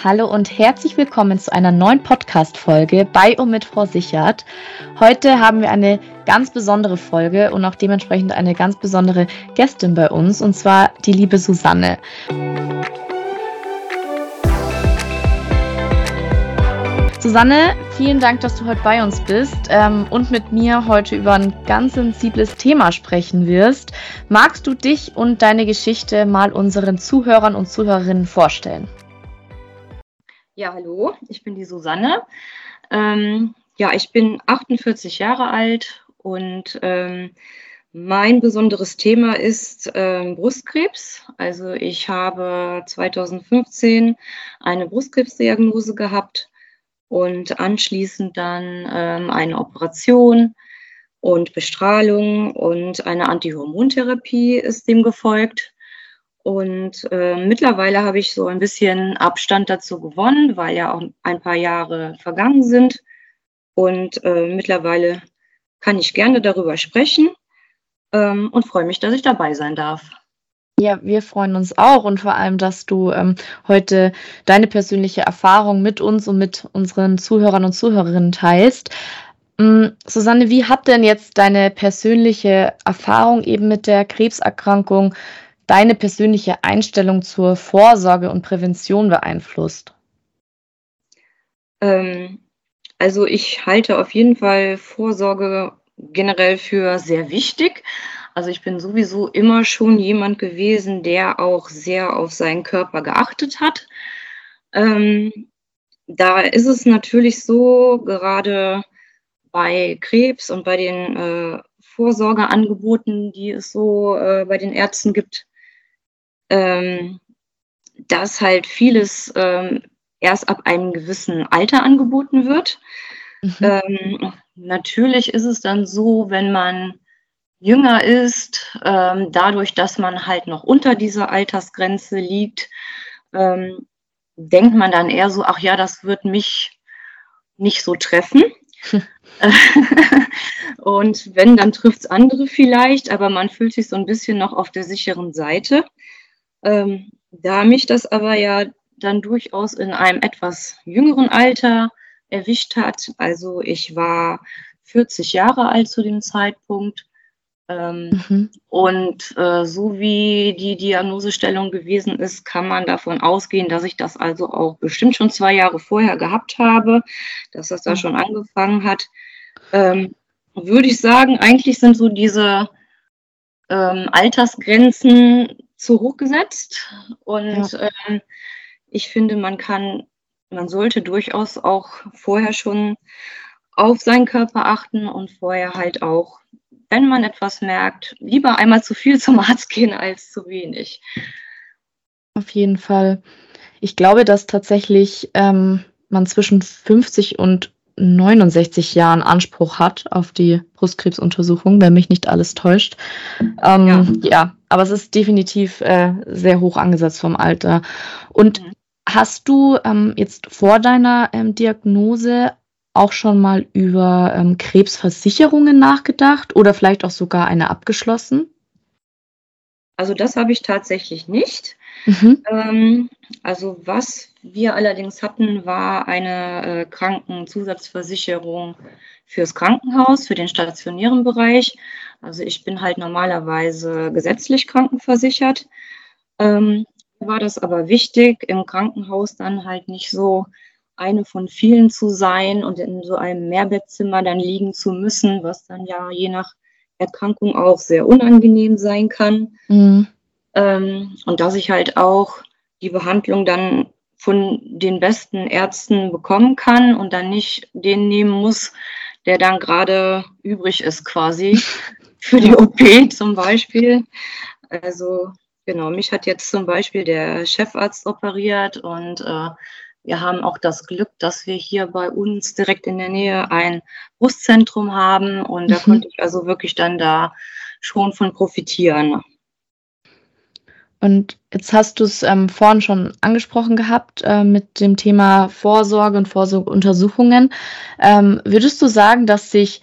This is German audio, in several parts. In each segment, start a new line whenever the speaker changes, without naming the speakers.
Hallo und herzlich willkommen zu einer neuen Podcast-Folge bei und mit Frau Sichert. Heute haben wir eine ganz besondere Folge und auch dementsprechend eine ganz besondere Gästin bei uns und zwar die liebe Susanne. Susanne, vielen Dank, dass du heute bei uns bist ähm, und mit mir heute über ein ganz sensibles Thema sprechen wirst. Magst du dich und deine Geschichte mal unseren Zuhörern und Zuhörerinnen vorstellen?
Ja, hallo, ich bin die Susanne. Ähm, ja, ich bin 48 Jahre alt und ähm, mein besonderes Thema ist ähm, Brustkrebs. Also ich habe 2015 eine Brustkrebsdiagnose gehabt und anschließend dann ähm, eine Operation und Bestrahlung und eine Antihormontherapie ist dem gefolgt. Und äh, mittlerweile habe ich so ein bisschen Abstand dazu gewonnen, weil ja auch ein paar Jahre vergangen sind. Und äh, mittlerweile kann ich gerne darüber sprechen ähm, und freue mich, dass ich dabei sein darf.
Ja, wir freuen uns auch und vor allem, dass du ähm, heute deine persönliche Erfahrung mit uns und mit unseren Zuhörern und Zuhörerinnen teilst. Ähm, Susanne, wie hat denn jetzt deine persönliche Erfahrung eben mit der Krebserkrankung deine persönliche Einstellung zur Vorsorge und Prävention beeinflusst?
Ähm, also ich halte auf jeden Fall Vorsorge generell für sehr wichtig. Also ich bin sowieso immer schon jemand gewesen, der auch sehr auf seinen Körper geachtet hat. Ähm, da ist es natürlich so, gerade bei Krebs und bei den äh, Vorsorgeangeboten, die es so äh, bei den Ärzten gibt, ähm, dass halt vieles ähm, erst ab einem gewissen Alter angeboten wird. Mhm. Ähm, natürlich ist es dann so, wenn man jünger ist, ähm, dadurch, dass man halt noch unter dieser Altersgrenze liegt, ähm, denkt man dann eher so, ach ja, das wird mich nicht so treffen. und wenn, dann trifft es andere vielleicht, aber man fühlt sich so ein bisschen noch auf der sicheren Seite. Ähm, da mich das aber ja dann durchaus in einem etwas jüngeren Alter erwischt hat, also ich war 40 Jahre alt zu dem Zeitpunkt, ähm, mhm. Und äh, so wie die Diagnosestellung gewesen ist, kann man davon ausgehen, dass ich das also auch bestimmt schon zwei Jahre vorher gehabt habe, dass das da mhm. schon angefangen hat. Ähm, würde ich sagen, eigentlich sind so diese ähm, Altersgrenzen zu hoch gesetzt. Und ja. ähm, ich finde, man kann, man sollte durchaus auch vorher schon auf seinen Körper achten und vorher halt auch, wenn man etwas merkt, lieber einmal zu viel zum Arzt gehen als zu wenig.
Auf jeden Fall. Ich glaube, dass tatsächlich ähm, man zwischen 50 und 69 Jahren Anspruch hat auf die Brustkrebsuntersuchung, wenn mich nicht alles täuscht. Ähm, ja. ja. Aber es ist definitiv äh, sehr hoch angesetzt vom Alter. Und mhm. hast du ähm, jetzt vor deiner ähm, Diagnose auch schon mal über ähm, Krebsversicherungen nachgedacht oder vielleicht auch sogar eine abgeschlossen?
Also das habe ich tatsächlich nicht. Mhm. Ähm, also was wir allerdings hatten, war eine äh, Krankenzusatzversicherung fürs Krankenhaus, für den stationären Bereich. Also ich bin halt normalerweise gesetzlich krankenversichert. Ähm, war das aber wichtig, im Krankenhaus dann halt nicht so eine von vielen zu sein und in so einem Mehrbettzimmer dann liegen zu müssen, was dann ja je nach Erkrankung auch sehr unangenehm sein kann. Mhm. Ähm, und dass ich halt auch die Behandlung dann von den besten Ärzten bekommen kann und dann nicht den nehmen muss, der dann gerade übrig ist quasi für die OP zum Beispiel. Also genau, mich hat jetzt zum Beispiel der Chefarzt operiert und äh, wir haben auch das Glück, dass wir hier bei uns direkt in der Nähe ein Brustzentrum haben und da mhm. konnte ich also wirklich dann da schon von profitieren.
Und jetzt hast du es ähm, vorhin schon angesprochen gehabt äh, mit dem Thema Vorsorge und Vorsorgeuntersuchungen. Ähm, würdest du sagen, dass sich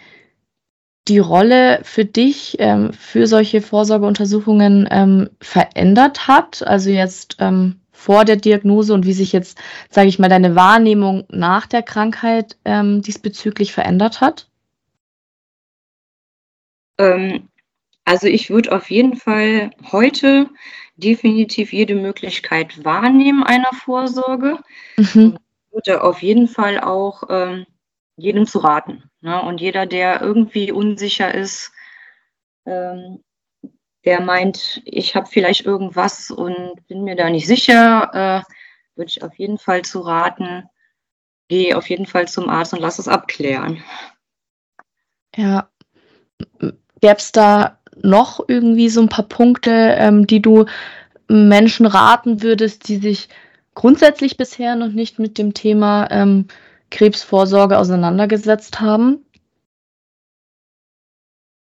die Rolle für dich ähm, für solche Vorsorgeuntersuchungen ähm, verändert hat? Also jetzt ähm, vor der Diagnose und wie sich jetzt, sage ich mal, deine Wahrnehmung nach der Krankheit ähm, diesbezüglich verändert hat?
Also ich würde auf jeden Fall heute definitiv jede Möglichkeit wahrnehmen einer Vorsorge. Mhm. Ich würde auf jeden Fall auch ähm, jedem zu raten. Ne? Und jeder, der irgendwie unsicher ist, ähm, der meint, ich habe vielleicht irgendwas und bin mir da nicht sicher, äh, würde ich auf jeden Fall zu raten, geh auf jeden Fall zum Arzt und lass es abklären.
Ja. Gäbe es da noch irgendwie so ein paar Punkte, ähm, die du Menschen raten würdest, die sich grundsätzlich bisher noch nicht mit dem Thema ähm, Krebsvorsorge auseinandergesetzt haben?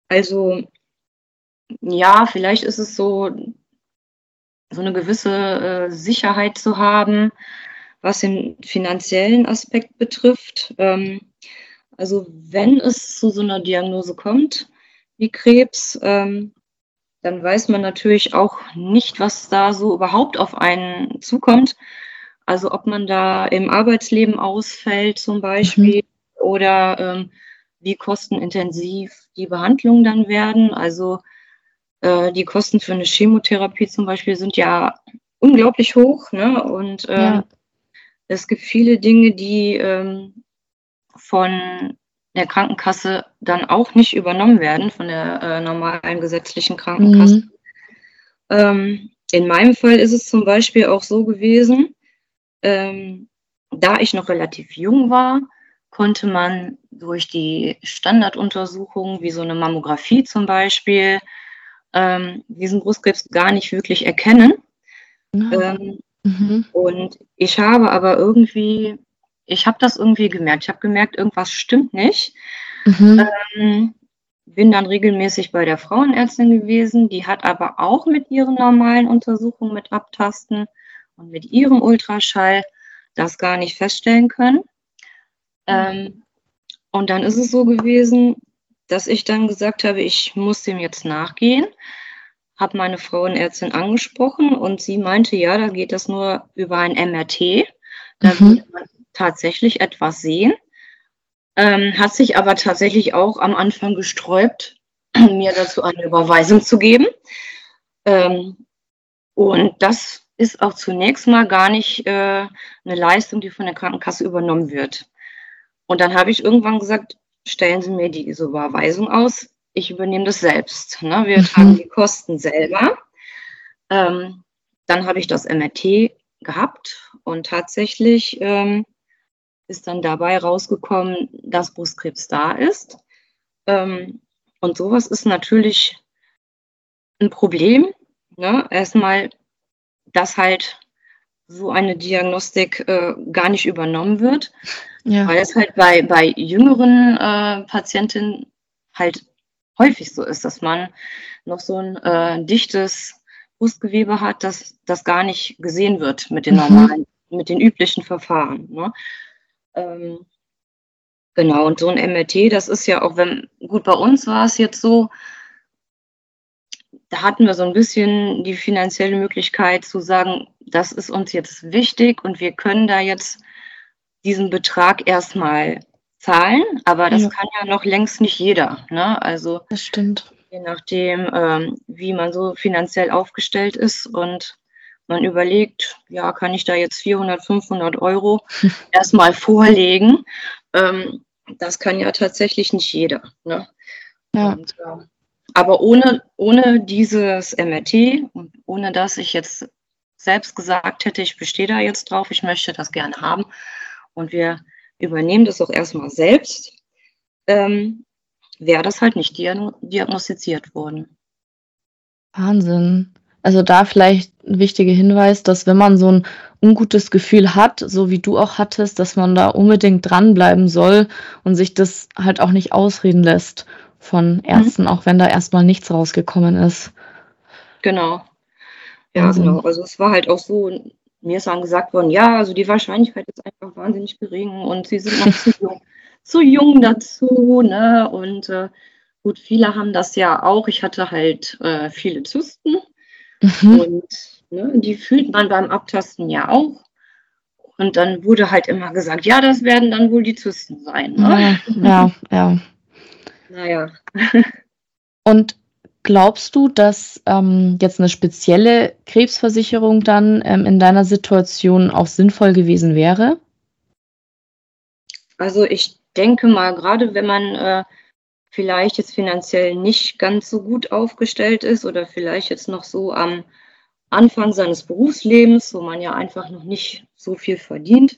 Also ja, vielleicht ist es so, so eine gewisse äh, Sicherheit zu haben, was den finanziellen Aspekt betrifft. Ähm, also wenn es zu so einer Diagnose kommt, wie Krebs, ähm, dann weiß man natürlich auch nicht, was da so überhaupt auf einen zukommt. Also ob man da im Arbeitsleben ausfällt zum Beispiel mhm. oder ähm, wie kostenintensiv die Behandlungen dann werden. Also äh, die Kosten für eine Chemotherapie zum Beispiel sind ja unglaublich hoch. Ne? Und ähm, ja. es gibt viele Dinge, die ähm, von der Krankenkasse dann auch nicht übernommen werden, von der äh, normalen gesetzlichen Krankenkasse. Mhm. Ähm, in meinem Fall ist es zum Beispiel auch so gewesen, ähm, da ich noch relativ jung war, konnte man durch die Standarduntersuchungen, wie so eine Mammographie zum Beispiel, ähm, diesen Brustkrebs gar nicht wirklich erkennen. Mhm. Mhm. Und ich habe aber irgendwie, ich habe das irgendwie gemerkt. Ich habe gemerkt, irgendwas stimmt nicht. Mhm. Ähm, bin dann regelmäßig bei der Frauenärztin gewesen. Die hat aber auch mit ihren normalen Untersuchungen mit Abtasten und mit ihrem Ultraschall das gar nicht feststellen können. Ähm, und dann ist es so gewesen, dass ich dann gesagt habe, ich muss dem jetzt nachgehen. Habe meine Frauenärztin angesprochen und sie meinte, ja, da geht das nur über ein MRT. Da mhm. wird man tatsächlich etwas sehen. Ähm, hat sich aber tatsächlich auch am Anfang gesträubt, mir dazu eine Überweisung zu geben. Ähm, und das ist auch zunächst mal gar nicht äh, eine Leistung, die von der Krankenkasse übernommen wird. Und dann habe ich irgendwann gesagt, stellen Sie mir diese Überweisung aus, ich übernehme das selbst. Ne? Wir mhm. tragen die Kosten selber. Ähm, dann habe ich das MRT gehabt und tatsächlich ähm, ist dann dabei rausgekommen, dass Brustkrebs da ist. Ähm, und sowas ist natürlich ein Problem. Ne? Erstmal, dass halt so eine Diagnostik äh, gar nicht übernommen wird. Ja. Weil es halt bei, bei jüngeren äh, Patientinnen halt häufig so ist, dass man noch so ein äh, dichtes Brustgewebe hat, dass das gar nicht gesehen wird mit den mhm. normalen, mhm. mit den üblichen Verfahren. Ne? Ähm, genau, und so ein MRT, das ist ja auch, wenn, gut, bei uns war es jetzt so, da hatten wir so ein bisschen die finanzielle Möglichkeit zu sagen, das ist uns jetzt wichtig und wir können da jetzt diesen Betrag erstmal zahlen, aber das ja. kann ja noch längst nicht jeder. Ne? Also
das stimmt.
Je nachdem, ähm, wie man so finanziell aufgestellt ist und man überlegt, ja, kann ich da jetzt 400, 500 Euro erstmal vorlegen? Ähm, das kann ja tatsächlich nicht jeder. Ne? Ja. Und, äh, aber ohne, ohne dieses MRT und ohne dass ich jetzt selbst gesagt hätte, ich bestehe da jetzt drauf, ich möchte das gerne haben, und wir übernehmen das auch erstmal selbst, ähm, wäre das halt nicht diagnostiziert worden.
Wahnsinn. Also da vielleicht ein wichtiger Hinweis, dass wenn man so ein ungutes Gefühl hat, so wie du auch hattest, dass man da unbedingt dranbleiben soll und sich das halt auch nicht ausreden lässt von mhm. Ärzten, mhm. auch wenn da erstmal nichts rausgekommen ist.
Genau. Ja, Wahnsinn. genau. Also es war halt auch so, mir ist dann gesagt worden, ja, also die Wahrscheinlichkeit ist einfach wahnsinnig gering und sie sind noch zu jung, zu jung dazu, ne? Und äh, gut, viele haben das ja auch. Ich hatte halt äh, viele Zysten mhm. und Ne? Die fühlt man beim Abtasten ja auch. Und dann wurde halt immer gesagt, ja, das werden dann wohl die Zysten sein.
Ne? Ja, ja, ja.
Naja.
Und glaubst du, dass ähm, jetzt eine spezielle Krebsversicherung dann ähm, in deiner Situation auch sinnvoll gewesen wäre?
Also ich denke mal, gerade wenn man äh, vielleicht jetzt finanziell nicht ganz so gut aufgestellt ist oder vielleicht jetzt noch so am Anfang seines Berufslebens, wo man ja einfach noch nicht so viel verdient.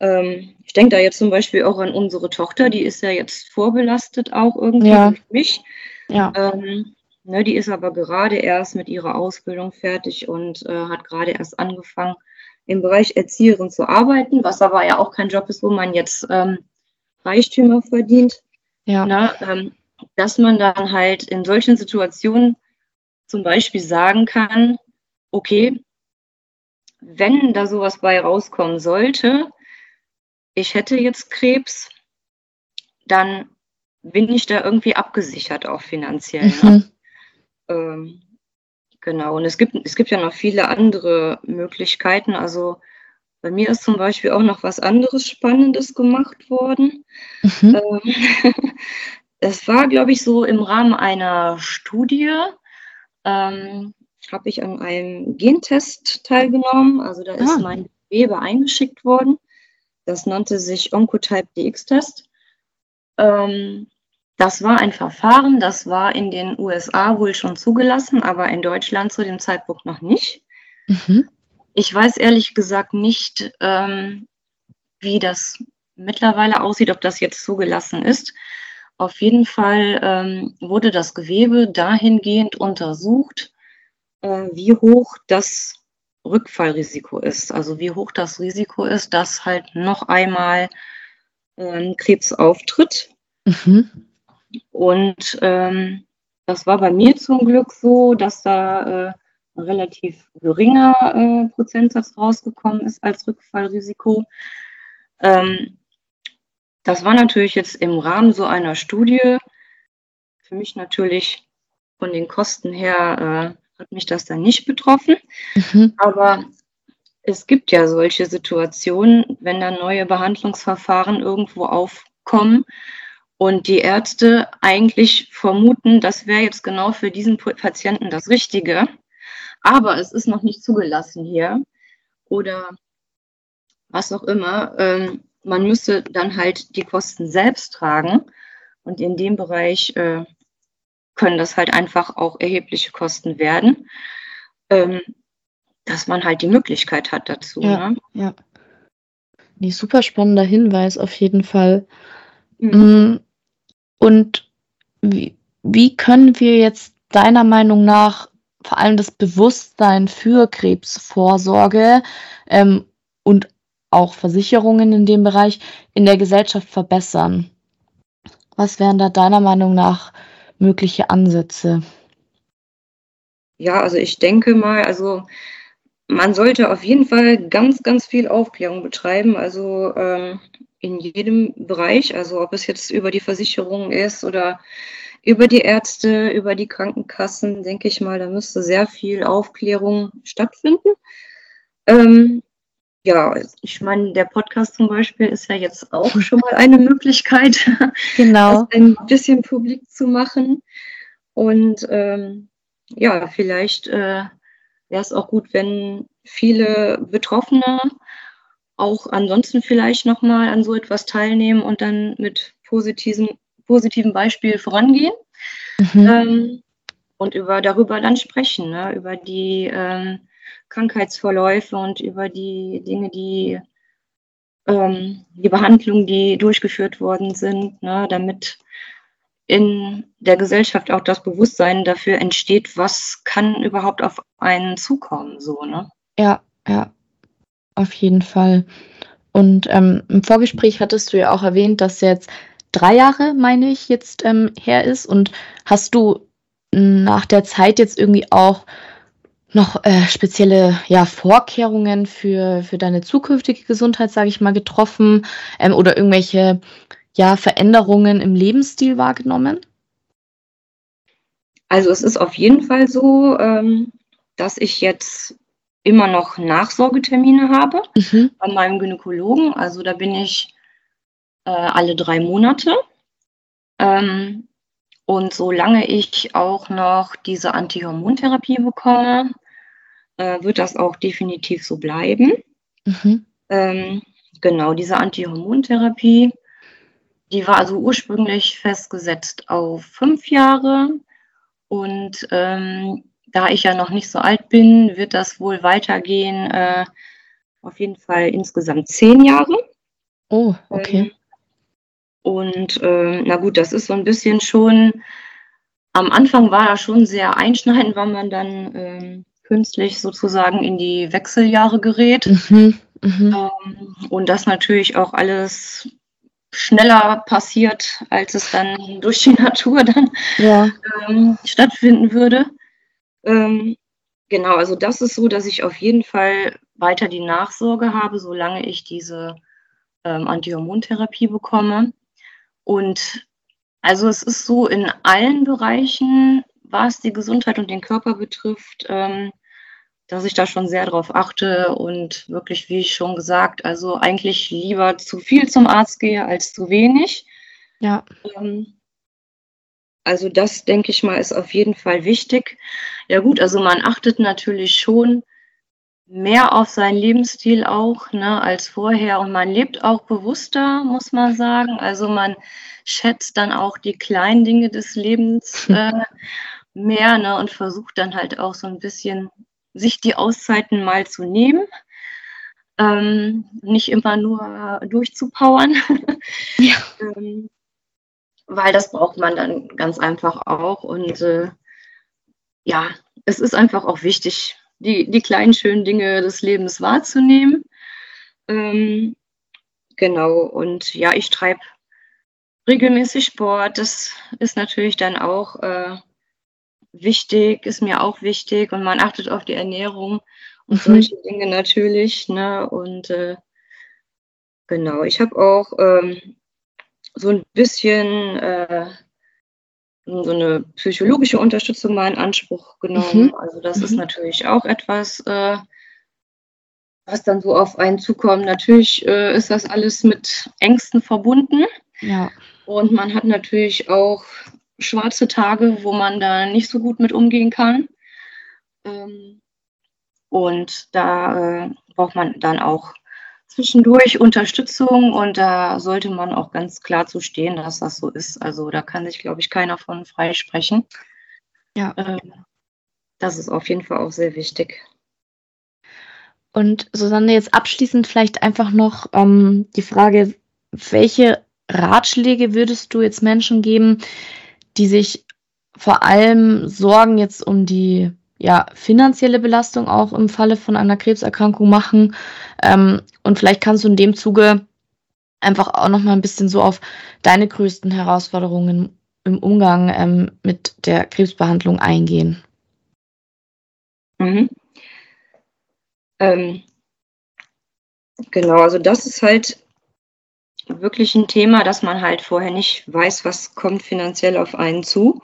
Ähm, ich denke da jetzt zum Beispiel auch an unsere Tochter, die ist ja jetzt vorbelastet auch irgendwie ja. durch mich. Ja. Ähm, ne, die ist aber gerade erst mit ihrer Ausbildung fertig und äh, hat gerade erst angefangen, im Bereich Erzieherin zu arbeiten, was aber ja auch kein Job ist, wo man jetzt ähm, Reichtümer verdient. Ja. Na, ähm, dass man dann halt in solchen Situationen zum Beispiel sagen kann, okay, wenn da sowas bei rauskommen sollte, ich hätte jetzt Krebs, dann bin ich da irgendwie abgesichert, auch finanziell. Ne? Mhm. Ne? Ähm, genau, und es gibt, es gibt ja noch viele andere Möglichkeiten. Also bei mir ist zum Beispiel auch noch was anderes Spannendes gemacht worden. Mhm. Ähm, es war, glaube ich, so im Rahmen einer Studie, ähm, habe ich an einem Gentest teilgenommen. Also da ist ah. mein Gewebe eingeschickt worden. Das nannte sich Oncotype DX-Test. Ähm, das war ein Verfahren, das war in den USA wohl schon zugelassen, aber in Deutschland zu dem Zeitpunkt noch nicht. Mhm. Ich weiß ehrlich gesagt nicht, ähm, wie das mittlerweile aussieht, ob das jetzt zugelassen ist. Auf jeden Fall ähm, wurde das Gewebe dahingehend untersucht, äh, wie hoch das Rückfallrisiko ist. Also wie hoch das Risiko ist, dass halt noch einmal ähm, Krebs auftritt. Mhm. Und ähm, das war bei mir zum Glück so, dass da äh, ein relativ geringer äh, Prozentsatz rausgekommen ist als Rückfallrisiko. Ähm, das war natürlich jetzt im Rahmen so einer Studie für mich natürlich von den Kosten her äh, hat mich das dann nicht betroffen. Mhm. Aber es gibt ja solche Situationen, wenn dann neue Behandlungsverfahren irgendwo aufkommen und die Ärzte eigentlich vermuten, das wäre jetzt genau für diesen Patienten das Richtige, aber es ist noch nicht zugelassen hier oder was auch immer. Ähm, man müsste dann halt die Kosten selbst tragen und in dem Bereich äh, können das halt einfach auch erhebliche Kosten werden, ähm, dass man halt die Möglichkeit hat dazu.
Ja, ne? ja. Nee, super spannender Hinweis auf jeden Fall. Mhm. Mm, und wie, wie können wir jetzt deiner Meinung nach vor allem das Bewusstsein für Krebsvorsorge ähm, und auch Versicherungen in dem Bereich in der Gesellschaft verbessern? Was wären da deiner Meinung nach mögliche Ansätze?
Ja, also ich denke mal, also man sollte auf jeden Fall ganz, ganz viel Aufklärung betreiben, also ähm, in jedem Bereich, also ob es jetzt über die Versicherung ist oder über die Ärzte, über die Krankenkassen, denke ich mal, da müsste sehr viel Aufklärung stattfinden. Ähm, ja, ich meine, der Podcast zum Beispiel ist ja jetzt auch schon mal eine Möglichkeit, genau. das ein bisschen publik zu machen. Und ähm, ja, vielleicht äh, wäre es auch gut, wenn viele Betroffene auch ansonsten vielleicht nochmal an so etwas teilnehmen und dann mit positiven, positiven Beispiel vorangehen. Mhm. Ähm, und über darüber dann sprechen, ne? über die ähm, Krankheitsverläufe und über die Dinge, die ähm, die Behandlungen, die durchgeführt worden sind, ne, damit in der Gesellschaft auch das Bewusstsein dafür entsteht, was kann überhaupt auf einen zukommen, so, ne?
Ja, ja, auf jeden Fall. Und ähm, im Vorgespräch hattest du ja auch erwähnt, dass jetzt drei Jahre, meine ich, jetzt ähm, her ist. Und hast du nach der Zeit jetzt irgendwie auch noch äh, spezielle ja, Vorkehrungen für, für deine zukünftige Gesundheit, sage ich mal, getroffen ähm, oder irgendwelche ja, Veränderungen im Lebensstil wahrgenommen?
Also es ist auf jeden Fall so, ähm, dass ich jetzt immer noch Nachsorgetermine habe mhm. bei meinem Gynäkologen. Also da bin ich äh, alle drei Monate. Ähm, und solange ich auch noch diese Antihormontherapie bekomme, äh, wird das auch definitiv so bleiben. Mhm. Ähm, genau, diese Antihormontherapie, die war also ursprünglich festgesetzt auf fünf Jahre. Und ähm, da ich ja noch nicht so alt bin, wird das wohl weitergehen. Äh, auf jeden Fall insgesamt zehn Jahre.
Oh, okay. Ähm,
und äh, na gut, das ist so ein bisschen schon, am Anfang war das schon sehr einschneidend, weil man dann äh, künstlich sozusagen in die Wechseljahre gerät. Mhm, mh. ähm, und das natürlich auch alles schneller passiert, als es dann durch die Natur dann ja. ähm, stattfinden würde. Ähm, genau, also das ist so, dass ich auf jeden Fall weiter die Nachsorge habe, solange ich diese ähm, Antihormontherapie bekomme. Und also es ist so in allen Bereichen, was die Gesundheit und den Körper betrifft, ähm, dass ich da schon sehr drauf achte und wirklich, wie ich schon gesagt, also eigentlich lieber zu viel zum Arzt gehe als zu wenig.
Ja.
Ähm, also das, denke ich mal, ist auf jeden Fall wichtig. Ja gut, also man achtet natürlich schon mehr auf seinen Lebensstil auch ne, als vorher und man lebt auch bewusster, muss man sagen. Also man schätzt dann auch die kleinen Dinge des Lebens äh, mehr ne, und versucht dann halt auch so ein bisschen sich die Auszeiten mal zu nehmen. Ähm, nicht immer nur durchzupowern. Ja. ähm, weil das braucht man dann ganz einfach auch. Und äh, ja, es ist einfach auch wichtig, die, die kleinen schönen Dinge des Lebens wahrzunehmen. Ähm, genau, und ja, ich treibe regelmäßig Sport. Das ist natürlich dann auch äh, wichtig, ist mir auch wichtig und man achtet auf die Ernährung und mhm. solche Dinge natürlich. Ne? Und äh, genau, ich habe auch ähm, so ein bisschen äh, so eine psychologische Unterstützung mal in Anspruch genommen. Mhm. Also das mhm. ist natürlich auch etwas, äh, was dann so auf einen zukommt. Natürlich äh, ist das alles mit Ängsten verbunden.
Ja.
Und man hat natürlich auch schwarze Tage, wo man da nicht so gut mit umgehen kann. Ähm, und da äh, braucht man dann auch zwischendurch Unterstützung und da sollte man auch ganz klar zu stehen, dass das so ist. Also da kann sich, glaube ich, keiner von freisprechen.
Ja. Ähm,
das ist auf jeden Fall auch sehr wichtig.
Und Susanne, jetzt abschließend vielleicht einfach noch ähm, die Frage, welche Ratschläge würdest du jetzt Menschen geben, die sich vor allem Sorgen jetzt um die ja, finanzielle Belastung auch im Falle von einer Krebserkrankung machen. Ähm, und vielleicht kannst du in dem Zuge einfach auch noch mal ein bisschen so auf deine größten Herausforderungen im Umgang ähm, mit der Krebsbehandlung eingehen.
Mhm. Ähm, genau, also das ist halt wirklich ein Thema, dass man halt vorher nicht weiß, was kommt finanziell auf einen zu.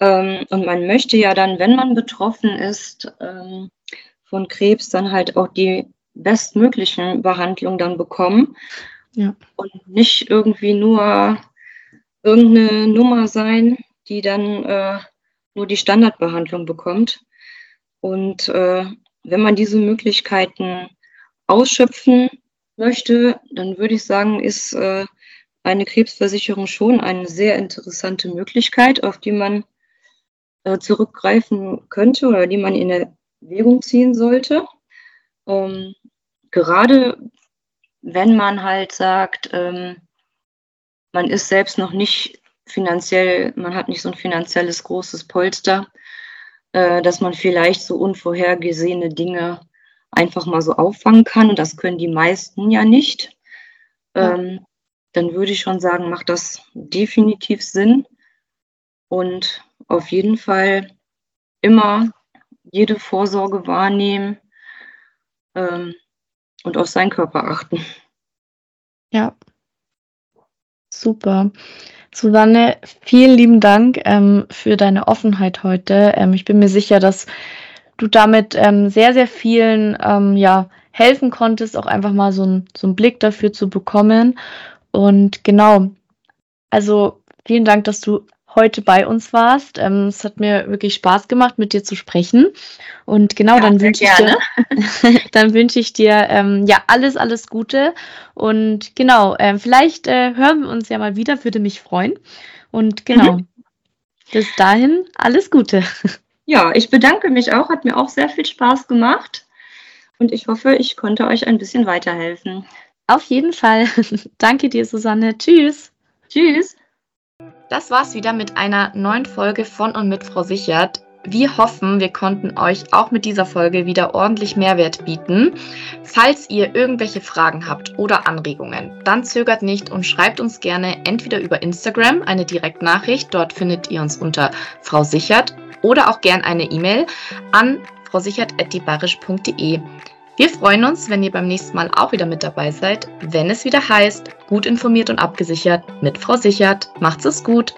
Ähm, und man möchte ja dann, wenn man betroffen ist ähm, von Krebs, dann halt auch die bestmöglichen Behandlungen dann bekommen. Ja. Und nicht irgendwie nur irgendeine Nummer sein, die dann äh, nur die Standardbehandlung bekommt. Und äh, wenn man diese Möglichkeiten ausschöpfen möchte, dann würde ich sagen, ist äh, eine Krebsversicherung schon eine sehr interessante Möglichkeit, auf die man äh, zurückgreifen könnte oder die man in Erwägung ziehen sollte. Ähm, gerade wenn man halt sagt, ähm, man ist selbst noch nicht finanziell, man hat nicht so ein finanzielles großes Polster, äh, dass man vielleicht so unvorhergesehene Dinge einfach mal so auffangen kann. Und das können die meisten ja nicht. Ähm, dann würde ich schon sagen, macht das definitiv Sinn. Und auf jeden Fall immer jede Vorsorge wahrnehmen ähm, und auf seinen Körper achten.
Ja, super. Susanne, vielen lieben Dank ähm, für deine Offenheit heute. Ähm, ich bin mir sicher, dass du damit ähm, sehr, sehr vielen ähm, ja, helfen konntest, auch einfach mal so, ein, so einen Blick dafür zu bekommen. Und genau, also vielen Dank, dass du heute bei uns warst. Ähm, es hat mir wirklich Spaß gemacht, mit dir zu sprechen. Und genau, ja, dann wünsche ich dir, dann wünsche ich dir ähm, ja alles, alles Gute. Und genau, äh, vielleicht äh, hören wir uns ja mal wieder, würde mich freuen. Und genau, mhm. bis dahin alles Gute.
Ja, ich bedanke mich auch, hat mir auch sehr viel Spaß gemacht. Und ich hoffe, ich konnte euch ein bisschen weiterhelfen.
Auf jeden Fall. Danke dir, Susanne. Tschüss. Tschüss. Das war's wieder mit einer neuen Folge von und mit Frau Sichert. Wir hoffen, wir konnten euch auch mit dieser Folge wieder ordentlich Mehrwert bieten. Falls ihr irgendwelche Fragen habt oder Anregungen, dann zögert nicht und schreibt uns gerne entweder über Instagram eine Direktnachricht, dort findet ihr uns unter Frau Sichert, oder auch gern eine E-Mail an frausichert.dibarisch.de. Wir freuen uns, wenn ihr beim nächsten Mal auch wieder mit dabei seid, wenn es wieder heißt, gut informiert und abgesichert mit Frau Sichert. Macht's es gut!